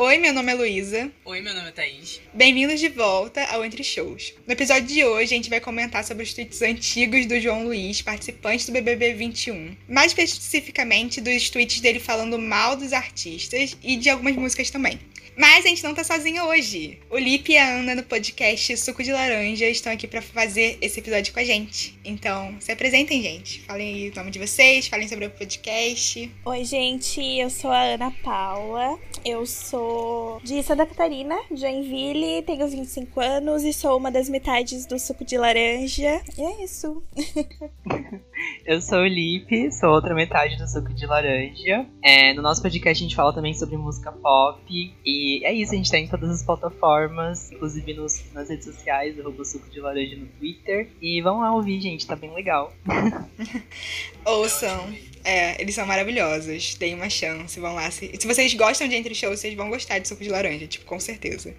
Oi, meu nome é Luísa. Oi, meu nome é Thaís. Bem-vindos de volta ao Entre Shows. No episódio de hoje, a gente vai comentar sobre os tweets antigos do João Luiz, participante do BBB 21. Mais especificamente dos tweets dele falando mal dos artistas e de algumas músicas também. Mas a gente não tá sozinha hoje. O Lipe e a Ana no podcast Suco de Laranja estão aqui para fazer esse episódio com a gente. Então, se apresentem, gente. Falem aí o nome de vocês, falem sobre o podcast. Oi, gente, eu sou a Ana Paula. Eu sou de Santa Catarina, Joinville, tenho 25 anos e sou uma das metades do suco de laranja. E é isso. eu sou o Lipe, sou outra metade do suco de laranja. É, no nosso podcast a gente fala também sobre música pop e é isso, a gente tá em todas as plataformas, inclusive nos, nas redes sociais, arroba suco de laranja no Twitter. E vão lá ouvir, gente, tá bem legal. Ouçam. É, eles são maravilhosos. Deem uma chance, vão lá. Se, se vocês gostam de Entre Shows, vocês vão gostar de suco de laranja, tipo, com certeza.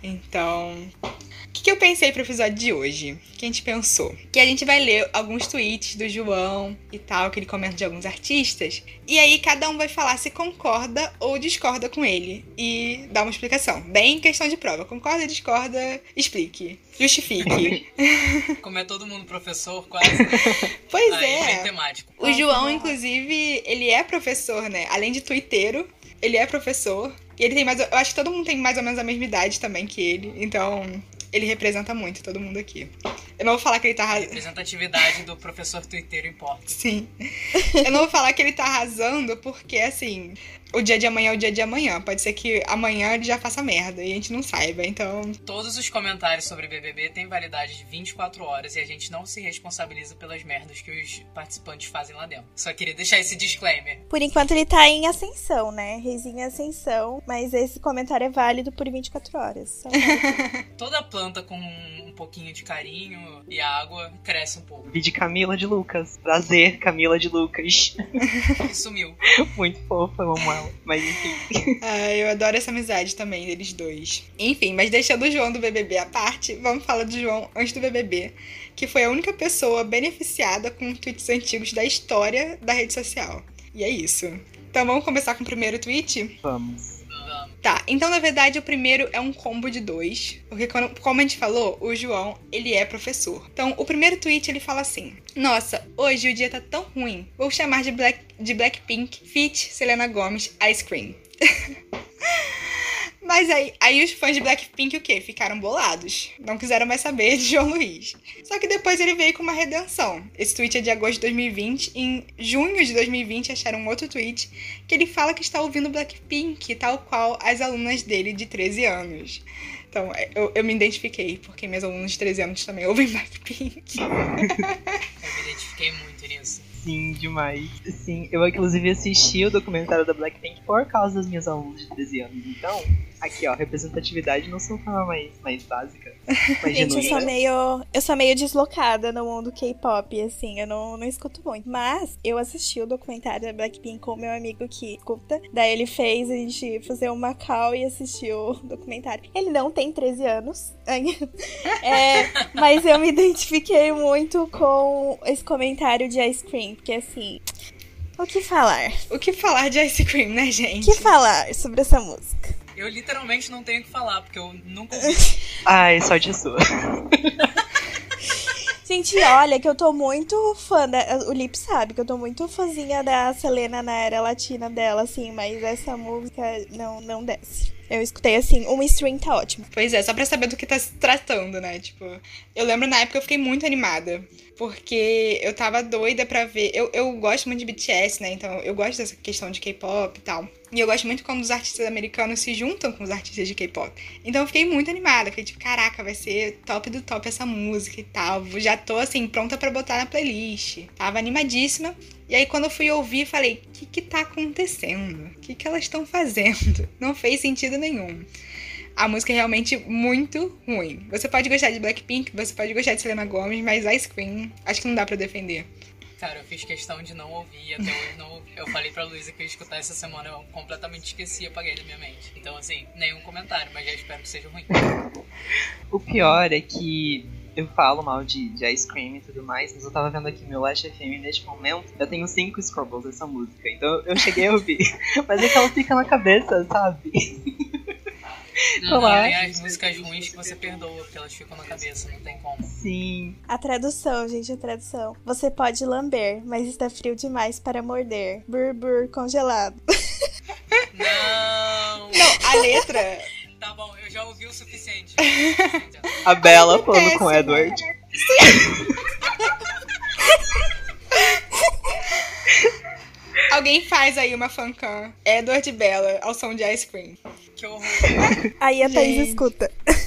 Então, o que, que, eu pensei pro episódio de hoje? O que a gente pensou? Que a gente vai ler alguns tweets do João e tal, que ele comenta de alguns artistas. E aí cada um vai falar se concorda ou discorda com ele. E dar uma explicação. Bem questão de prova. Concorda, discorda, explique. Justifique. Como é todo mundo professor, quase. pois aí, é. Bem temático. O João, inclusive, ele é professor, né? Além de twitteiro, ele é professor. E ele tem mais. Eu acho que todo mundo tem mais ou menos a mesma idade também que ele. Então, ele representa muito todo mundo aqui. Eu não vou falar que ele tá arrasando. Representatividade do professor twitteiro importa. Sim. Eu não vou falar que ele tá arrasando, porque assim, o dia de amanhã é o dia de amanhã. Pode ser que amanhã ele já faça merda e a gente não saiba, então. Todos os comentários sobre BBB têm validade de 24 horas e a gente não se responsabiliza pelas merdas que os participantes fazem lá dentro. Só queria deixar esse disclaimer. Por enquanto ele tá em ascensão, né? Reizinho em ascensão, mas esse comentário é válido por 24 horas. Toda planta com um pouquinho de carinho e água cresce um pouco. Vi de Camila de Lucas. Prazer, Camila de Lucas. Sumiu. Muito fofa, vamos lá. Mas enfim. Ah, eu adoro essa amizade também deles dois. Enfim, mas deixando o João do BBB à parte, vamos falar do João antes do BBB, que foi a única pessoa beneficiada com tweets antigos da história da rede social. E é isso. Então vamos começar com o primeiro tweet? Vamos. Tá, então na verdade o primeiro é um combo de dois, porque quando, como a gente falou, o João, ele é professor. Então o primeiro tweet ele fala assim: Nossa, hoje o dia tá tão ruim, vou chamar de, Black, de Blackpink, Fit, Selena Gomez, Ice Cream. Mas aí, aí os fãs de Blackpink o quê? Ficaram bolados. Não quiseram mais saber de João Luiz. Só que depois ele veio com uma redenção. Esse tweet é de agosto de 2020. Em junho de 2020 acharam um outro tweet que ele fala que está ouvindo Blackpink, tal qual as alunas dele de 13 anos. Então, eu, eu me identifiquei, porque meus alunos de 13 anos também ouvem Blackpink. eu me identifiquei muito nisso. Sim, demais. Sim, eu inclusive assisti o documentário da Blackpink por causa das minhas alunas de 13 anos. Então, aqui ó, representatividade não sou forma mais, mais básica. Mais Gente, eu sou meio. Eu sou meio deslocada no mundo K-pop, assim, eu não, não escuto muito. Mas eu assisti o documentário da Blackpink com o meu amigo que escuta. Daí ele fez a gente fazer uma call e assistiu o documentário. Ele não tem 13 anos. é, mas eu me identifiquei muito com esse comentário de Ice Cream, porque assim. O que falar? O que falar de Ice Cream, né, gente? O que falar sobre essa música? Eu literalmente não tenho o que falar, porque eu nunca ouvi. Ai, sorte sua. Gente, olha que eu tô muito fã da. O Lip sabe que eu tô muito fãzinha da Selena na era latina dela, assim, mas essa música não, não desce. Eu escutei assim, um stream tá ótimo. Pois é, só pra saber do que tá se tratando, né? Tipo, eu lembro na época eu fiquei muito animada. Porque eu tava doida pra ver. Eu, eu gosto muito de BTS, né? Então eu gosto dessa questão de K-pop e tal. E eu gosto muito quando os artistas americanos se juntam com os artistas de K-pop. Então eu fiquei muito animada. Fiquei tipo, caraca, vai ser top do top essa música e tal. Já tô assim, pronta para botar na playlist. Tava animadíssima. E aí, quando eu fui ouvir, falei: o que, que tá acontecendo? O que, que elas estão fazendo? Não fez sentido nenhum. A música é realmente muito ruim. Você pode gostar de Blackpink, você pode gostar de Selena Gomez, mas Ice Cream, acho que não dá para defender. Cara, eu fiz questão de não ouvir, até hoje não ouvi. Eu falei pra Luísa que eu ia escutar essa semana, eu completamente esqueci apaguei da minha mente. Então, assim, nenhum comentário, mas já espero que seja ruim. O pior é que eu falo mal de, de Ice Cream e tudo mais, mas eu tava vendo aqui meu Last FM neste momento, eu tenho cinco scrubbles dessa música, então eu cheguei a ouvir. mas é que ela fica na cabeça, sabe? Não, Olá. tem as músicas ruins que você perdoa, porque elas ficam na cabeça, não tem como. Sim. A tradução, gente, a tradução. Você pode lamber, mas está frio demais para morder. Burbur congelado. Não! Não, a letra. Tá bom, eu já ouvi o suficiente. A Bela falando Péssimo. com o Edward. Alguém faz aí uma fancam. Edward Bella ao som de Ice Cream. Que horror. Aí a Thaís Gente. escuta.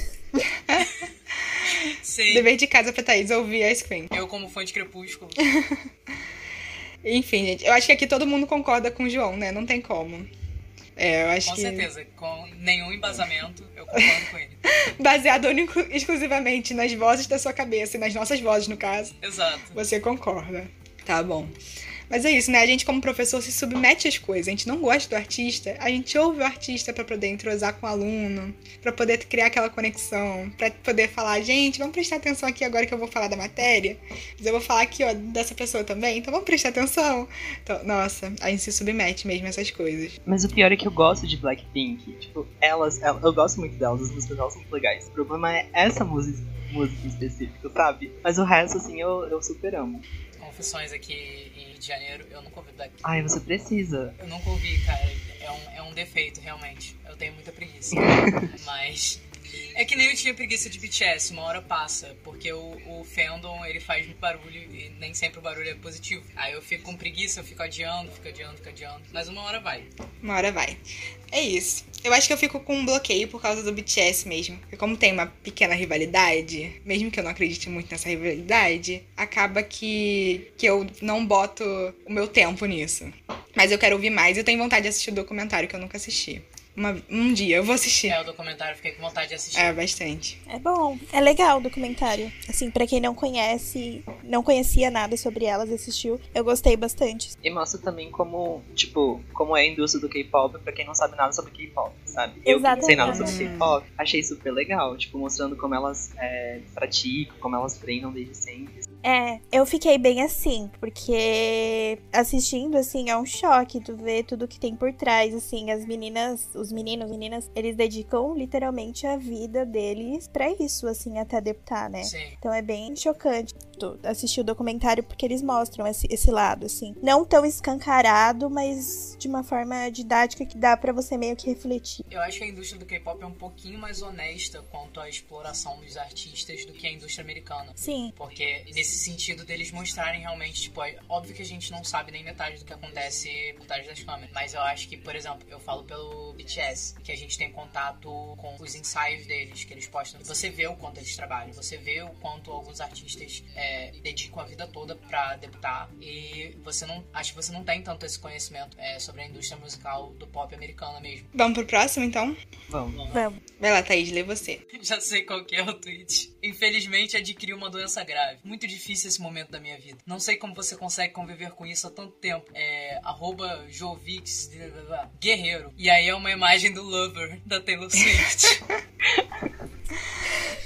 Sim. Dever de casa pra Thaís ouvir Ice Cream. Eu, como fã de Crepúsculo. Enfim, gente, eu acho que aqui todo mundo concorda com o João, né? Não tem como. É, eu acho Com que. certeza, com nenhum embasamento, eu concordo com ele. Baseado único, exclusivamente nas vozes da sua cabeça e nas nossas vozes, no caso, Exato. você concorda. Tá bom. Mas é isso, né? A gente, como professor, se submete às coisas. A gente não gosta do artista, a gente ouve o artista pra poder entrosar com o aluno, pra poder criar aquela conexão, pra poder falar, gente, vamos prestar atenção aqui agora que eu vou falar da matéria. Mas eu vou falar aqui, ó, dessa pessoa também, então vamos prestar atenção. Então, nossa, a gente se submete mesmo a essas coisas. Mas o pior é que eu gosto de Blackpink. Tipo, elas, elas- eu gosto muito delas, as músicas delas são legais. O problema é essa música, música em específico, sabe? Mas o resto, assim, eu, eu super amo. Confissões aqui em Rio de Janeiro, eu nunca ouvi Blackpink. Ai, você precisa. Eu nunca ouvi, cara. É um, é um defeito, realmente. Eu tenho muita preguiça. Mas. É que nem eu tinha preguiça de BTS, uma hora passa. Porque o, o fandom, ele faz muito barulho e nem sempre o barulho é positivo. Aí eu fico com preguiça, eu fico adiando, fico adiando, fico adiando. Mas uma hora vai. Uma hora vai. É isso. Eu acho que eu fico com um bloqueio por causa do BTS mesmo. Porque como tem uma pequena rivalidade, mesmo que eu não acredite muito nessa rivalidade, acaba que, que eu não boto o meu tempo nisso. Mas eu quero ouvir mais e eu tenho vontade de assistir o documentário que eu nunca assisti. Uma- um dia eu vou assistir. É, o documentário, eu fiquei com vontade de assistir. É, bastante. É bom. É legal o documentário. Assim, pra quem não conhece, não conhecia nada sobre elas, assistiu. Eu gostei bastante. E mostra também como, tipo, como é a indústria do K-pop pra quem não sabe nada sobre K-pop, sabe? Eu que não sei nada sobre Exatamente. K-pop, achei super legal, tipo, mostrando como elas é, praticam, como elas treinam desde sempre. É, eu fiquei bem assim, porque assistindo, assim, é um choque tu ver tudo que tem por trás, assim, as meninas, os meninos, meninas, eles dedicam literalmente a vida deles pra isso, assim, até deputar, né? Sim. Então é bem chocante tu assistir o documentário porque eles mostram esse, esse lado, assim. Não tão escancarado, mas de uma forma didática que dá pra você meio que refletir. Eu acho que a indústria do K-pop é um pouquinho mais honesta quanto à exploração dos artistas do que a indústria americana. Sim, Porque nesse sentido deles mostrarem realmente, tipo, é óbvio que a gente não sabe nem metade do que acontece por trás das câmeras. Mas eu acho que, por exemplo, eu falo pelo BTS, que a gente tem contato com os ensaios deles, que eles postam. Você vê o quanto eles trabalham, você vê o quanto alguns artistas é, dedicam a vida toda pra debutar. E você não. Acho que você não tem tanto esse conhecimento é, sobre a indústria musical do pop americana mesmo. Vamos pro próximo, então? Vamos. vamos. Vai lá, Thaís, lê você. Já sei qual que é o tweet. Infelizmente adquiri uma doença grave. Muito difícil esse momento da minha vida. Não sei como você consegue conviver com isso há tanto tempo. É. Arroba Jovix Guerreiro. E aí é uma imagem do Lover da Taylor Swift.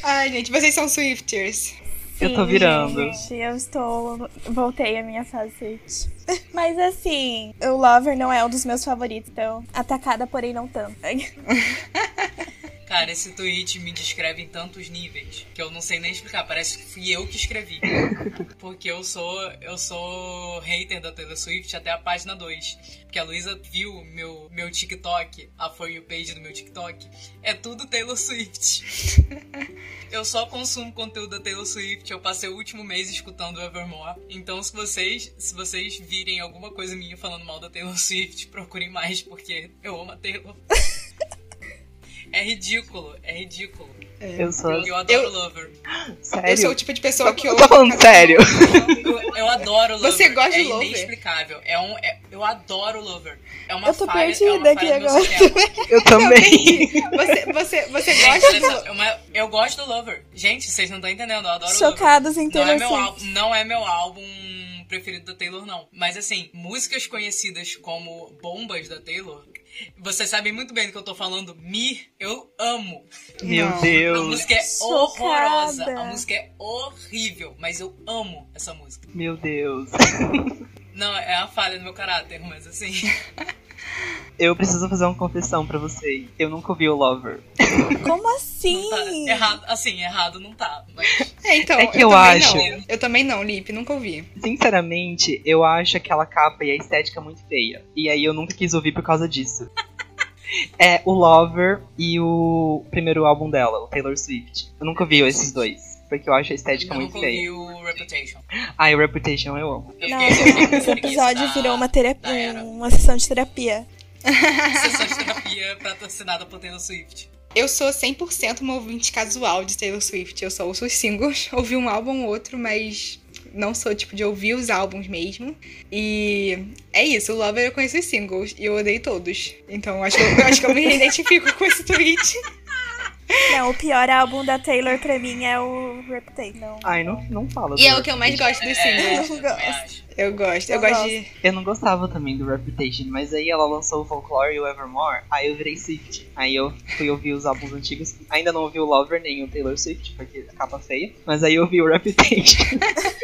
Ai, gente, vocês são Swifters. Eu tô Sim, virando. Gente, eu estou. Voltei à minha Switch. Mas assim, o Lover não é um dos meus favoritos, então. Atacada, porém não tanto. Cara, esse tweet me descreve em tantos níveis que eu não sei nem explicar. Parece que fui eu que escrevi. Porque eu sou eu sou hater da Taylor Swift até a página 2. Porque a Luísa viu meu, meu TikTok, a For You page do meu TikTok. É tudo Taylor Swift. Eu só consumo conteúdo da Taylor Swift. Eu passei o último mês escutando Evermore. Então, se vocês, se vocês virem alguma coisa minha falando mal da Taylor Swift, procurem mais, porque eu amo a Taylor. É ridículo, é ridículo. Eu sou. Eu adoro Eu- Lover. Sério? Eu sou o tipo de pessoa que Eu tô falando sério. Eu, eu adoro Lover. Você gosta de é Lover? inexplicável. É um, é- eu adoro Lover. É uma Eu tô falha, é perdida uma aqui agora. Eu também. Você, você, você gosta do. é uma- eu gosto do Lover. Gente, vocês não estão entendendo, eu adoro Lover. Chocados em Não Taylor é, meu álbum, não é meu álbum preferido da Taylor, não. Mas assim, músicas conhecidas como bombas da Taylor, vocês sabem muito bem do que eu tô falando. Me, eu amo. Meu Não. A Deus. música é Chocada. horrorosa. A música é horrível, mas eu amo essa música. Meu Deus. Não, é a falha do meu caráter, mas assim. Eu preciso fazer uma confissão pra vocês. Eu nunca ouvi o Lover. Como assim? Tá, errado, assim, errado não tá. Mas É, então, É que eu também acho. Não. Eu também não, Lipe, nunca ouvi. Sinceramente, eu acho aquela capa e a estética muito feia. E aí eu nunca quis ouvir por causa disso. É o Lover e o primeiro álbum dela, o Taylor Swift. Eu nunca ouvi esses dois. Porque eu acho a estética eu muito feia. o Reputation. Ah, e o Reputation eu amo. Eu Não, eu esse episódio virou uma terapia, era. uma sessão de terapia. Sessão de terapia patrocinada por Taylor Swift. Eu sou 100% uma ouvinte casual de Taylor Swift. Eu só ouço os singles, ouvi um álbum ou outro, mas não sou tipo de ouvir os álbuns mesmo. E é isso, o Lover eu conheço os singles e eu odeio todos. Então acho que eu, eu acho que eu me identifico com esse tweet. Não, o pior álbum da Taylor pra mim é o Reputation. Ai, não, não fala. E é o que eu mais gosto dos É, singles. eu acho. Eu gosto, eu, Eu gosto gosto. de. Eu não gostava também do Reputation, mas aí ela lançou o Folklore e o Evermore, aí eu virei Swift. Aí eu fui ouvir os álbuns antigos, ainda não ouvi o Lover nem o Taylor Swift, porque a capa feia, mas aí eu ouvi o Reputation.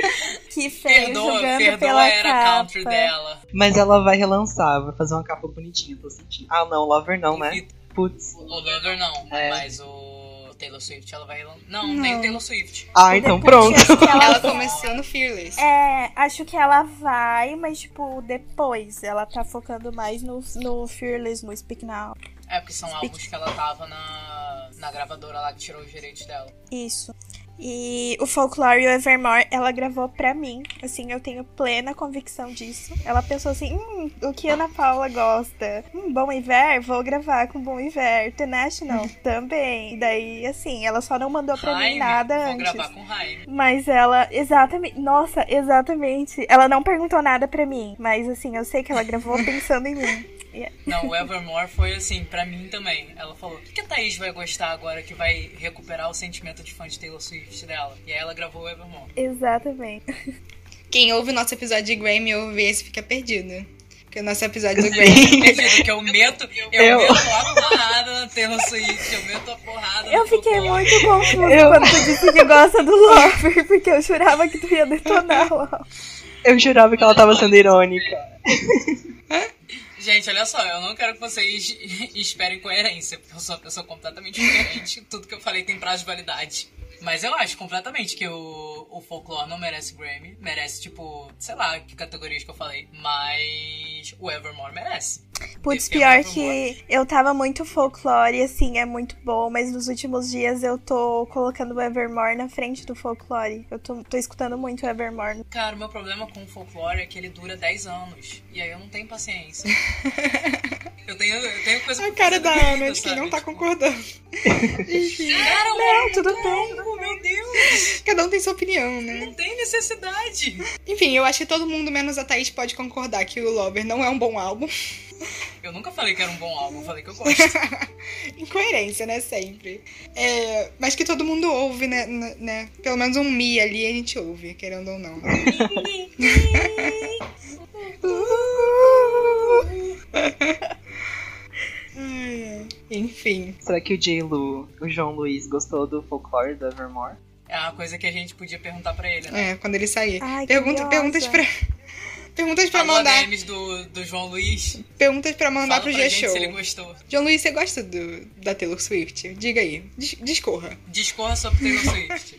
Que feio, Perdoa, jogando perdoa pela era capa. country dela. mas ela vai relançar, vai fazer uma capa bonitinha, tô sentindo. Ah não, Lover não, né? Putz. O Lover não, É. mas o Taylor Swift ela vai. Não, Não. nem o Taylor Swift. Ah, então pronto. ela- Ela começou no Fearless. É, acho que ela vai, mas tipo, depois. Ela tá focando mais no, no Fearless, no Speak Now. É, porque são álbuns que ela tava na, na gravadora lá que tirou os direitos dela. Isso. E o Folklore e o Evermore, ela gravou pra mim. Assim, eu tenho plena convicção disso. Ela pensou assim: hum, o que Ana Paula gosta? Hum, Bom Iver? Vou gravar com Bom Iver. The National também. E daí, assim, ela só não mandou pra mim nada vou antes. gravar com Jaime. Mas ela, exatamente, nossa, exatamente. Ela não perguntou nada pra mim, mas assim, eu sei que ela gravou pensando em mim. Não, o Evermore foi assim, pra mim também. Ela falou: o que que a Thaís vai gostar agora que vai recuperar o sentimento de fã de Taylor Swift dela? E aí ela gravou o Evermore. Exatamente. Quem ouve o nosso episódio de Grammy ouve esse fica perdido. Porque o nosso episódio do Grammy. Perdido, que eu meto, eu, Eu- meto a porrada na Taylor Swift, eu meto a porrada Eu fiquei muito confusa Eu- quando tu disse que gosta do Lover, porque eu jurava que tu ia detonar lá. Eu jurava que ela tava sendo irônica. Gente, olha só, eu não quero que vocês esperem coerência, porque eu sou uma pessoa completamente diferente. Tudo que eu falei tem prazo de validade. Mas eu acho completamente que o, o folclore não merece Grammy. Merece, tipo, sei lá que categorias que eu falei. Mas o Evermore merece. Putz, é pior que eu tava muito folclore, assim, é muito bom, mas nos últimos dias eu tô colocando o Evermore na frente do folclore. Eu tô, tô escutando muito o Evermore. Cara, o meu problema com o folclore é que ele dura 10 anos. E aí eu não tenho paciência. eu tenho, eu tenho coisa A cara da Ana de quem sabe? não tá Tipo, concordando. Cara, Não, tudo bem. Meu Deus! Cada um tem sua opinião, né? Não tem necessidade. Enfim, eu acho que todo mundo, menos a Thaís, pode concordar que o Lover não é um bom álbum. Eu nunca falei que era um bom álbum, eu falei que eu gosto. Incoerência, né? Sempre. É, mas que todo mundo ouve, né, né? Pelo menos um Mi ali a gente ouve, querendo ou não. Enfim. Será que o J. Lu, o João Luiz, gostou do folclore do Evermore? É uma coisa que a gente podia perguntar pra ele, né? É, quando ele sair. Ai, Pergunta, curiosa. perguntas pra. Perguntas pra Alô, mandar. DMs do, do João Luiz. Perguntas pra mandar Fala pro G-Show. se ele gostou. João Luiz, você gosta do, da Taylor Swift? Diga aí. Dis- discorra. Discorra sobre Taylor Swift.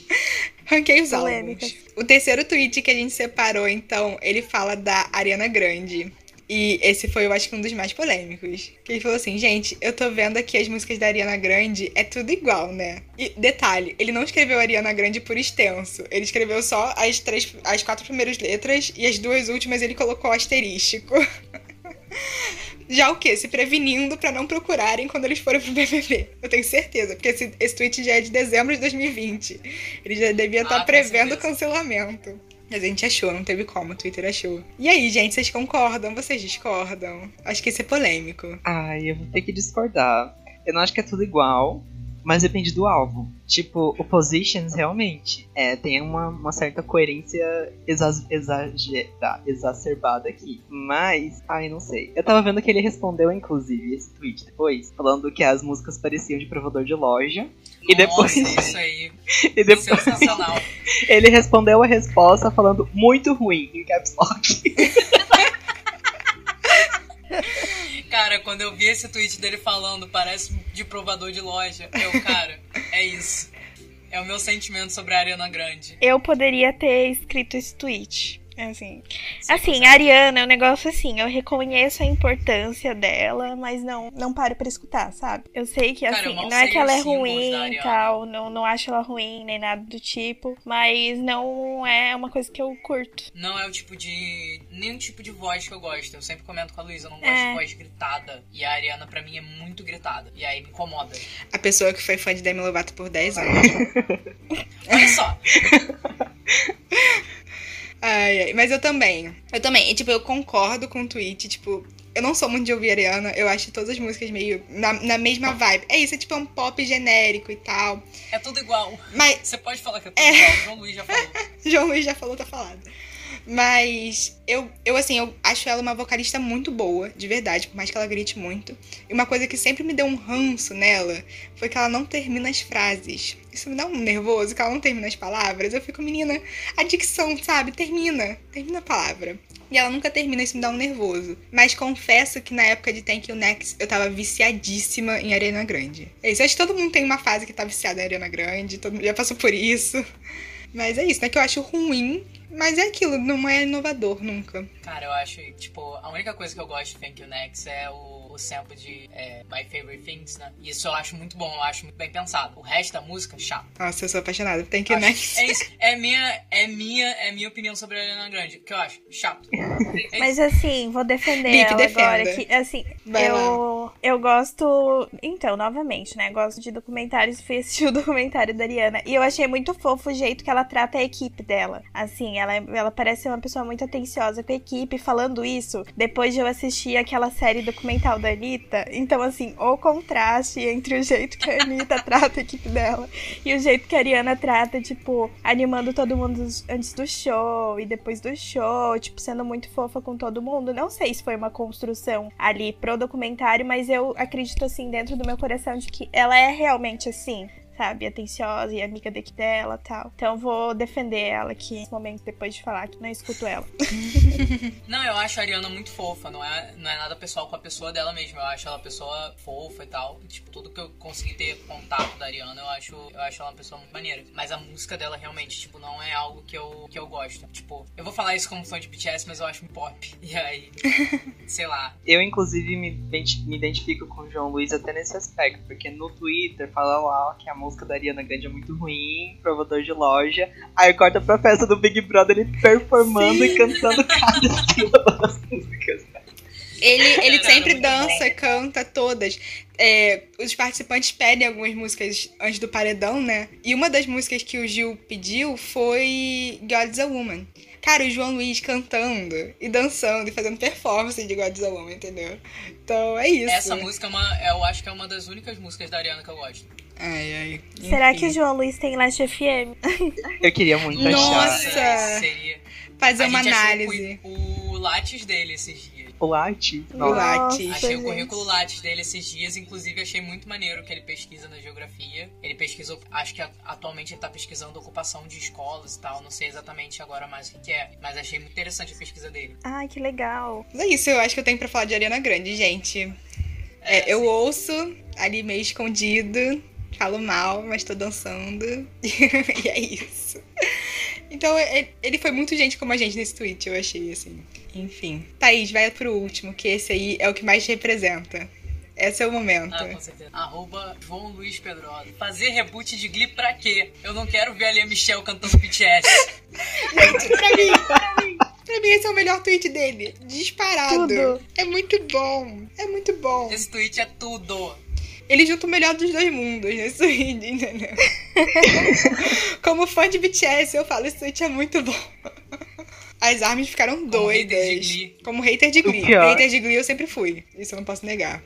Ranquei os Polêmicas. álbuns. O terceiro tweet que a gente separou, então, ele fala da Ariana Grande. E esse foi, eu acho que um dos mais polêmicos. Que ele falou assim, gente, eu tô vendo aqui as músicas da Ariana Grande, é tudo igual, né? E detalhe, ele não escreveu Ariana Grande por extenso. Ele escreveu só as três, as quatro primeiras letras e as duas últimas ele colocou asterístico. Já o quê? Se prevenindo pra não procurarem quando eles forem pro BBB. Eu tenho certeza, porque esse, esse tweet já é de dezembro de 2020. Ele já devia estar Ah, com prevendo certeza. cancelamento. Mas a gente achou, não teve como, o Twitter achou. E aí, gente, vocês concordam? Vocês discordam? Acho que isso é polêmico. Ai, eu vou ter que discordar. Eu não acho que é tudo igual, mas depende do álbum. Tipo, o Positions realmente é, tem uma, uma certa coerência exa exagera- exacerbada aqui. Mas, ai, não sei. Eu tava vendo que ele respondeu, inclusive, esse tweet depois, falando que as músicas pareciam de provador de loja. E depois, Nossa, isso aí. e depois Sensacional. ele respondeu a resposta falando muito ruim em caps lock. Cara, quando eu vi esse tweet dele falando, parece de provador de loja. Eu, cara, é isso. É o meu sentimento sobre a Ariana Grande. Eu poderia ter escrito esse tweet. Assim, assim, a Ariana é um negócio assim, eu reconheço a importância dela, mas não não paro pra escutar, sabe? Eu sei que Cara, assim, mal não é que ela é ruim e tal, não, não acho ela ruim nem nada do tipo, mas não é uma coisa que eu curto. Não é o tipo de. nenhum tipo de voz que eu gosto. Eu sempre comento com a Luísa, eu não gosto É. de voz gritada. E a Ariana, pra mim, é muito gritada. E aí me incomoda. A pessoa que foi fã de Demi Lovato por 10 anos. Olha só. Ai, ai. Mas eu também. Eu também. E, tipo, eu concordo com o tweet. Tipo, eu não sou muito de ouvir Ariana. Eu acho todas as músicas meio na, na mesma vibe. É isso, é tipo um pop genérico e tal. É tudo igual. Mas Você pode falar que é tudo igual. O João Luiz já falou. João Luiz já falou, tá falado. Mas eu, eu, assim, eu acho ela uma vocalista muito boa, de verdade, por mais que ela grite muito. E uma coisa que sempre me deu um ranço nela foi que ela não termina as frases. Isso me dá um nervoso, que ela não termina as palavras. Eu fico, menina, a dicção, sabe? Termina, termina a palavra. E ela nunca termina, isso me dá um nervoso. Mas confesso que na época de Thank You Next, eu tava viciadíssima em Ariana Grande. É isso, acho que todo mundo tem uma fase que tá viciada em Ariana Grande, todo mundo já passou por isso. Mas é isso, não é que eu acho ruim, mas é aquilo, não é inovador nunca. Cara, eu acho, tipo, a única coisa que eu gosto de Thank You Next é o, sample de é, My Favorite Things, né? Isso eu acho muito bom, eu acho muito bem pensado. O resto da música, chato. Nossa, eu sou apaixonada You Acho- Next. É isso. É minha, é minha, é minha opinião sobre a Ariana Grande. Que eu acho? Chato. É Mas assim, vou defender Bip, ela defenda. agora. Que, assim, Vai eu, eu gosto. Então, novamente, né? Gosto de documentários. Fui assistir o documentário da Ariana. E eu achei muito fofo o jeito que ela trata a equipe dela. Assim, ela, ela parece ser uma pessoa muito atenciosa com a equipe. Falando isso, depois de eu assistir aquela série documental da Anitta. Então, assim, o contraste entre o jeito que a Anitta trata a equipe dela e o jeito que a Ariana trata, tipo, animando todo mundo antes do show e depois do show, tipo, sendo muito fofa com todo mundo. Não sei se foi uma construção ali pro documentário, mas eu acredito, assim, dentro do meu coração de que ela é realmente assim. Sabe, atenciosa e amiga daqui dela e tal. Então vou defender ela aqui nesse momento, depois de falar que não escuto ela. Não, eu acho a Ariana muito fofa, não é, não é nada pessoal com a pessoa dela mesma. Eu acho ela uma pessoa fofa e tal. E, tipo, tudo que eu consegui ter contato da Ariana, eu acho, eu acho ela uma pessoa muito maneira. Mas a música dela realmente, tipo, não é algo que eu, que eu gosto. Tipo, eu vou falar isso como fã de BTS, mas eu acho muito pop. E aí, sei lá. Eu, inclusive, me, me identifico com o João Luiz até nesse aspecto, porque no Twitter fala lá que a música da Ariana Grande é muito ruim, provador de loja. Aí corta pra festa do Big Brother ele performando e cantando cada sílaba das músicas. Ele, ele sempre dança, canta todas. É, os participantes pedem algumas músicas antes do paredão, né? E uma das músicas que o Gil pediu foi God's a Woman. Cara, o João Luiz cantando e dançando e fazendo performance de God's a Woman, entendeu? Então é isso. Essa música é uma, eu acho que é uma das únicas músicas da Ariana que eu gosto. Ai, ai. Será enfim. que o João Luiz tem Last FM? Eu queria muito Nossa! achar Seria. Fazer A uma análise. O, o Lattes dele esses dias. O Latte. O. Lattes. Achei gente. o currículo Lattes dele esses dias, inclusive achei muito maneiro que ele pesquisa na geografia. Ele pesquisou, acho que atualmente ele tá pesquisando ocupação de escolas e tal, não sei exatamente agora mais o que, é, mas achei muito interessante a pesquisa dele. Ai, que legal. É isso, eu acho que eu tenho pra falar de Ariana Grande, gente. É, eu assim, ouço ali meio escondido, falo mal, mas tô dançando. e é isso. Então, ele- ele foi muito gente como a gente nesse tweet, eu achei, assim. Enfim. Thaís, vai pro último, que esse aí é o que mais te representa. Esse é o momento. Ah, com certeza. Arroba João Luiz Pedrosa. Fazer reboot de Glee pra quê? Eu não quero ver a Lia Michelle cantando BTS. Gente, pra mim, pra mim, pra mim esse é o melhor tweet dele. Disparado. Tudo. É muito bom. É muito bom. Esse tweet é tudo. Ele junta o melhor dos dois mundos nesse tweet, entendeu? Como fã de BTS, eu falo, esse tweet é muito bom. As armas ficaram doidas. hater de Glee. Como hater de Glee. pior. Hater de Glee eu sempre fui. Isso eu não posso negar.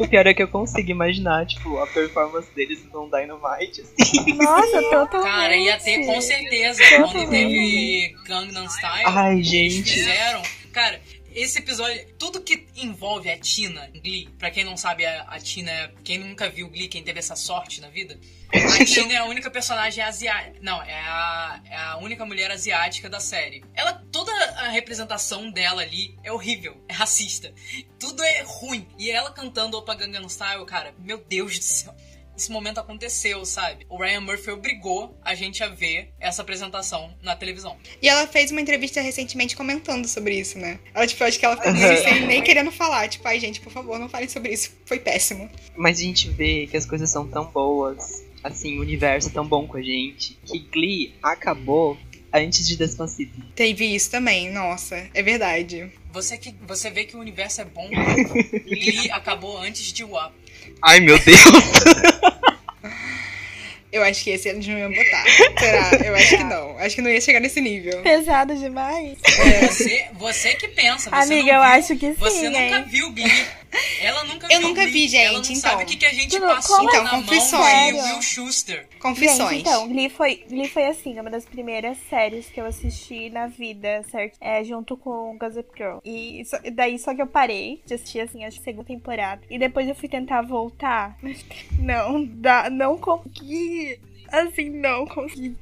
O pior é que eu consigo imaginar, tipo, a performance deles no Dynamite, assim. Nossa, totalmente. Cara, ia ter com certeza. Quando teve Gangnam Style, Ai, eles gente. fizeram. Cara, esse episódio, tudo que envolve a Tina Glee, pra quem não sabe, a, a Tina, é- quem nunca viu Glee, quem teve essa sorte na vida, a Tina é a única personagem asiática. Não, é a, é a única mulher asiática da série. Ela, toda a representação dela ali é horrível, é racista. Tudo é ruim. E ela cantando Opa Gangnam Style, cara, meu Deus do céu. Esse momento aconteceu, sabe? O Ryan Murphy obrigou a gente a ver essa apresentação na televisão. E ela fez uma entrevista recentemente comentando sobre isso, né? Ela, tipo, acho que ela ficou meio sem nem querendo falar. Tipo, ai, gente, por favor, não falem sobre isso. Foi péssimo. Mas a gente vê que as coisas são tão boas, assim, o universo é tão bom com a gente, que Glee acabou antes de Despacito. Teve isso também, nossa, é verdade. Você, que, você vê que o universo é bom. Glee acabou antes de WAP. Ai, meu Deus! Eu acho que esse eles não iam botar. Será? Eu acho que não. Acho que não ia chegar nesse nível. Pesado demais. Você, você que pensa. Você Amiga, não eu viu, acho que Você sim, nunca hein? viu Glee. Ela nunca Eu nunca vi, gente, Ela não então. sabe o que, que a gente Tudo- passou como Então, na confissões. mão de? Will Schuster. Confissões. Gente, então, Glee foi, Glee foi assim, uma das primeiras séries que eu assisti na vida, certo? É, junto com Gossip Girl. E só- daí só que eu parei de assistir, assim, a segunda temporada. E depois eu fui tentar voltar. Não dá, não consegui. Assim, não consegui.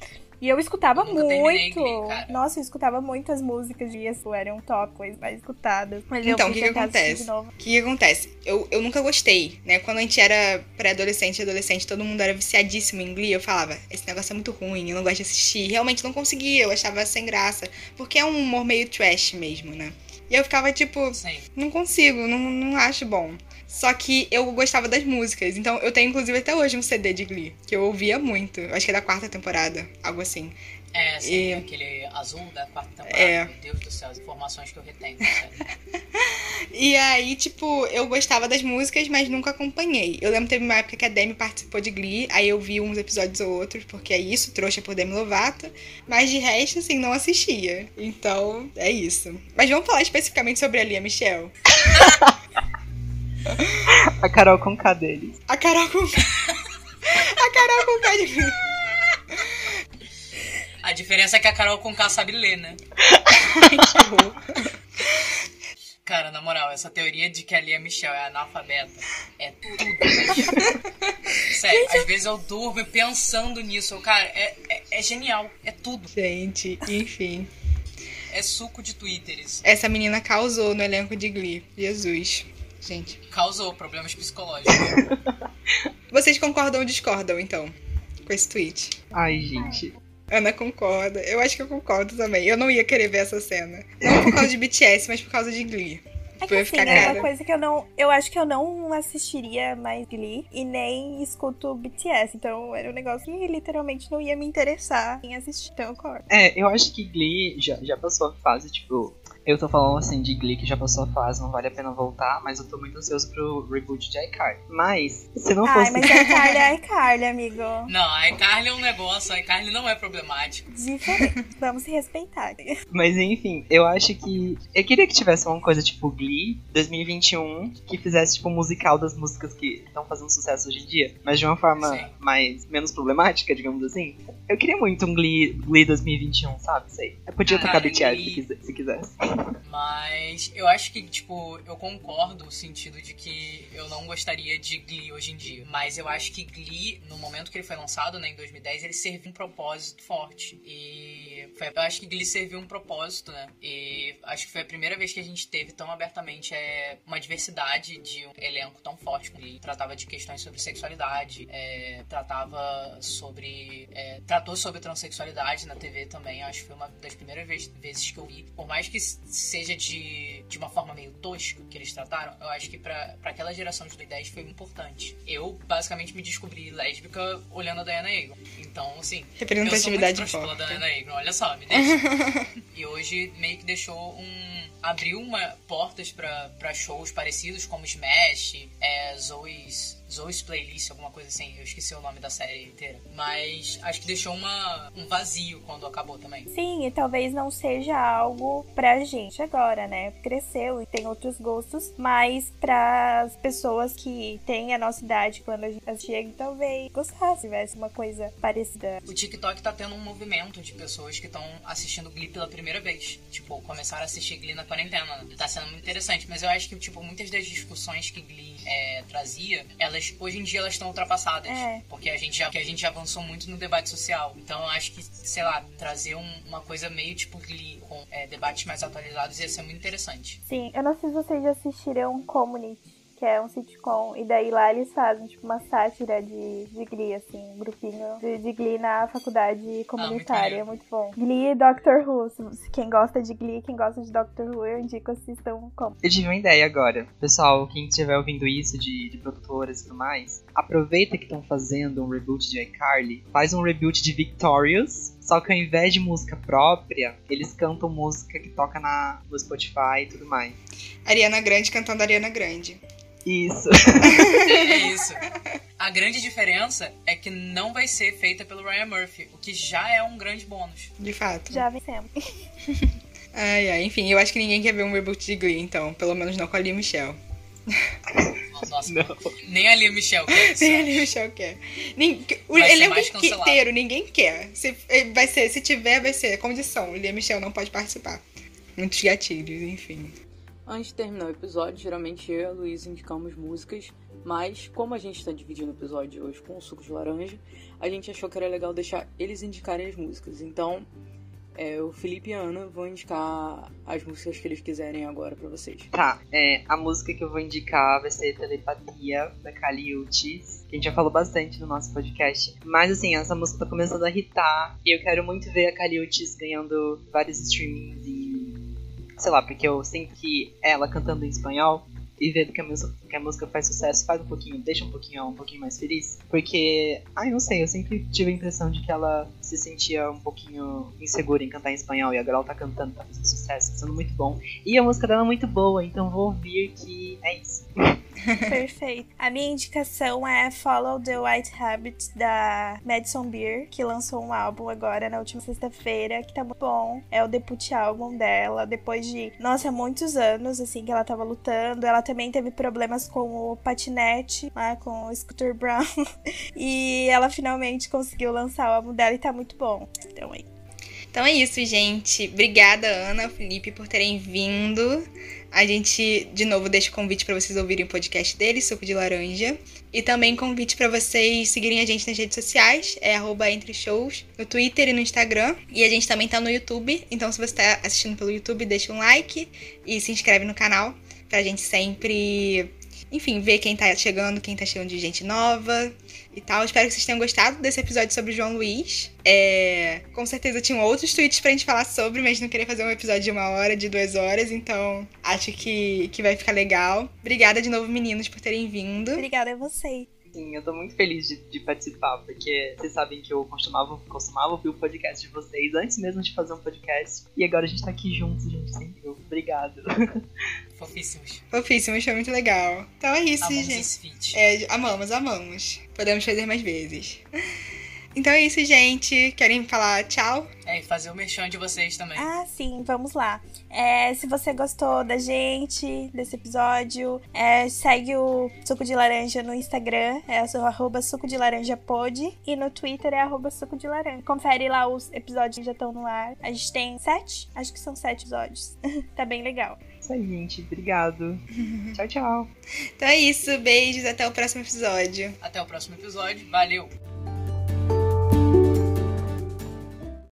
E eu escutava Eu muito. Glee. Nossa, eu escutava muitas músicas de isso, eram top, coisas mais escutadas. Mas Então, eu o que que acontece? de novo. O que, que acontece? Eu, eu nunca gostei, né? Quando a gente era pré-adolescente e adolescente, todo mundo era viciadíssimo em Glee. Eu falava, esse negócio é muito ruim, eu não gosto de assistir. Realmente não conseguia, eu achava sem graça. Porque é um humor meio trash mesmo, né? E eu ficava tipo, Sim. não consigo, não, não acho bom. Só que eu gostava das músicas. Então eu tenho, inclusive, até hoje um CD de Glee, que eu ouvia muito. Acho que é da quarta temporada, algo assim. É, sim, E- aquele azul da quarta temporada. É. Meu Deus do céu, as informações que eu retenho. E aí, tipo, eu gostava das músicas, mas nunca acompanhei. Eu lembro que teve uma época que a Demi participou de Glee, aí eu vi uns episódios ou outros, porque é isso, trouxa por Demi Lovato. Mas de resto, assim, não assistia. Então, é isso. Mas vamos falar especificamente sobre a Lia Michelle. A Carol com K deles. A Carol com... a Carol com K de Glee. A diferença é que a Carol com K sabe ler, né? Que horror. Cara, na moral, essa teoria de que a Lia Michelle é analfabeta é tudo. né? Sério, às vezes eu durmo pensando nisso. Cara, é, é, é genial. É tudo. Gente, enfim. É suco de Twitter isso. Essa menina causou no elenco de Glee. Jesus. Gente. Causou problemas psicológicos. Vocês concordam ou discordam, então, com esse tweet? Ai, gente. Ana concorda. Eu acho que eu concordo também. Eu não ia querer ver essa cena. Não por causa de BTS, mas por causa de Glee. É que assim, ficar é uma coisa que eu não. Eu acho que eu não assistiria mais Glee e nem escuto BTS. Então era um negócio que literalmente não ia me interessar em assistir. Então eu concordo. É, eu acho que Glee já, já passou a fase, tipo. Eu tô falando assim de Glee que já passou a fase, não vale a pena voltar, mas eu tô muito ansioso pro reboot de iCarly. Mas, se não Ai, fosse. mas a Carly é a Carly, amigo. Não, a iCarly é um negócio, iCarly não é problemático. Diferente. Vamos se respeitar. Mas enfim, eu acho que. Eu queria que tivesse uma coisa tipo Glee 2021, que fizesse tipo um musical das músicas que estão fazendo sucesso hoje em dia, mas de uma forma Sim. mais menos problemática, digamos assim. Eu queria muito um Glee, Glee 2021, sabe? Sei. Eu podia tocar BTS se quise- se quisesse. Mas eu acho que, tipo, eu concordo no sentido de que eu não gostaria de Glee hoje em dia. Mas eu acho que Glee, no momento que ele foi lançado, né, em 2010, ele serviu um propósito forte. E foi- eu acho que Glee serviu um propósito, né? E acho que foi a primeira vez que a gente teve tão abertamente é, uma diversidade de um elenco tão forte. Glee tratava de questões sobre sexualidade, é, tratava sobre. é, tratou sobre transexualidade na TV também. Acho que foi uma das primeiras vez- vezes que eu vi. Por mais que seja de, de uma forma meio tosca que eles trataram, eu acho que pra, pra aquela geração de 2010 foi importante. Eu, basicamente, me descobri lésbica olhando a Diana Eagle. Então, assim. Eu sou muito Representatividade pela forte. Diana Eagle, olha só, me deixa. e hoje meio que deixou um. abriu uma, portas pra pra shows parecidos como Smash, é, Zoe's Zoe's Playlist, alguma coisa assim. Eu esqueci o nome da série inteira. Mas acho que deixou uma, um vazio quando acabou também. Sim, e talvez não seja algo pra gente agora, né? Cresceu e tem outros gostos, mas para as pessoas que têm a nossa idade quando a gente assistia, talvez gostasse, tivesse uma coisa parecida. O TikTok tá tendo um movimento de pessoas que estão assistindo Glee pela primeira vez. Tipo, começaram a assistir Glee na quarentena. Tá sendo muito interessante. Mas eu acho que, tipo, muitas das discussões que Glee é, trazia, elas hoje em dia elas estão ultrapassadas. É. Porque a gente, já, que a gente avançou muito no debate social. Então eu acho que, sei lá, trazer um- uma coisa meio tipo Glee com é, debates mais atualizados ia ser muito interessante. Sim, eu não sei se vocês assistiram Community, que é um sitcom, e daí lá eles fazem tipo uma sátira de, de Glee, assim, um grupinho de, de Glee na faculdade comunitária, é maneiro. muito bom. Glee e Doctor Who, quem gosta de Glee, quem gosta de Doctor Who, eu indico assistam como. Eu tive uma ideia agora. Pessoal, quem estiver ouvindo isso de, de produtoras e tudo mais, aproveita que estão fazendo um reboot de iCarly, faz um reboot de Victorious, só que ao invés de música própria, eles cantam música que toca na, no Spotify e tudo mais. Ariana Grande cantando Ariana Grande. Isso. É isso. A grande diferença é que não vai ser feita pelo Ryan Murphy, o que já é um grande bônus. De fato. Já vencemos. Ai, ai. Enfim, eu acho que ninguém quer ver um reboot de Glee, então. Pelo menos não com a Lia Michelle. Nossa, Não. nem a Lia Michelle quer isso. Nem a Lia Michelle quer. Nin- O elenco inteiro, ninguém quer. Se, eh, vai ser, se tiver, vai ser condição. Lia Michelle não pode participar. Muitos gatilhos, enfim. Antes de terminar o episódio, geralmente eu e a Luísa indicamos músicas, mas como a gente está dividindo o episódio hoje com o suco de laranja, a gente achou que era legal deixar eles indicarem as músicas. Então, é, o Felipe e a Ana vão indicar as músicas que eles quiserem agora pra vocês. Tá, é, a música que eu vou indicar vai ser Telepatia, da Kali Uchis, que a gente já falou bastante no nosso podcast. Mas assim, essa música tá começando a irritar, e eu quero muito ver a Kali Uchis ganhando vários streamings. Sei lá, porque eu sinto que ela cantando em espanhol e vendo que a, música, que a música faz sucesso, faz um pouquinho, deixa um pouquinho, um pouquinho mais feliz. Porque, ai, não sei, eu sempre tive a impressão de que ela se sentia um pouquinho insegura em cantar em espanhol, e agora ela tá cantando, tá fazendo sucesso, tá sendo muito bom. E a música dela é muito boa, então vou ouvir que é isso. Perfeito. A minha indicação é Follow the White Habit da Madison Beer, que lançou um álbum agora na última sexta-feira, que tá muito bom. É o debut álbum dela, depois de, nossa, muitos anos, assim, que ela tava lutando. Ela também teve problemas com o patinete, lá com o Scooter Brown. e ela finalmente conseguiu lançar o álbum dela e tá muito bom. Então aí. Então é isso, gente. Obrigada, Ana, Felipe, por terem vindo. A gente, de novo, deixa o convite para vocês ouvirem o podcast dele, Suco de Laranja. E também convite para vocês seguirem a gente nas redes sociais, é arroba Entre Shows, no Twitter e no Instagram. E a gente também tá no YouTube, então se você tá assistindo pelo YouTube, deixa um like e se inscreve no canal pra gente sempre, enfim, ver quem tá chegando, quem tá chegando de gente nova e tal. Espero que vocês tenham gostado desse episódio sobre o João Luiz. É, com certeza tinham outros tweets pra gente falar sobre, mas não queria fazer um episódio de uma hora, de duas horas, então acho que, que vai ficar legal. Obrigada de novo, meninos, por terem vindo. Obrigada a vocês. Sim, eu tô muito feliz de, de participar, porque vocês sabem que eu costumava, costumava ouvir o podcast de vocês antes mesmo de fazer um podcast. E agora a gente tá aqui juntos, gente, sem eu. Obrigado. Fofíssimos. Fofíssimos, foi muito legal. Então é isso, Amamos gente. esse feat. É, amamos, amamos. Podemos fazer mais vezes. Então é isso, gente. Querem falar tchau? É, e fazer o merchan de vocês também. Ah, sim, vamos lá. É, se você gostou da gente, desse episódio, é, segue o Suco de Laranja no Instagram, é o seu arroba suco de laranja pod, e no Twitter é arroba suco de laranja. Confere lá os episódios que já estão no ar. A gente tem sete? Acho que são sete episódios. tá bem legal. Isso aí, gente. Obrigado. tchau, tchau. Então é isso, beijos, até o próximo episódio. Até o próximo episódio. Valeu!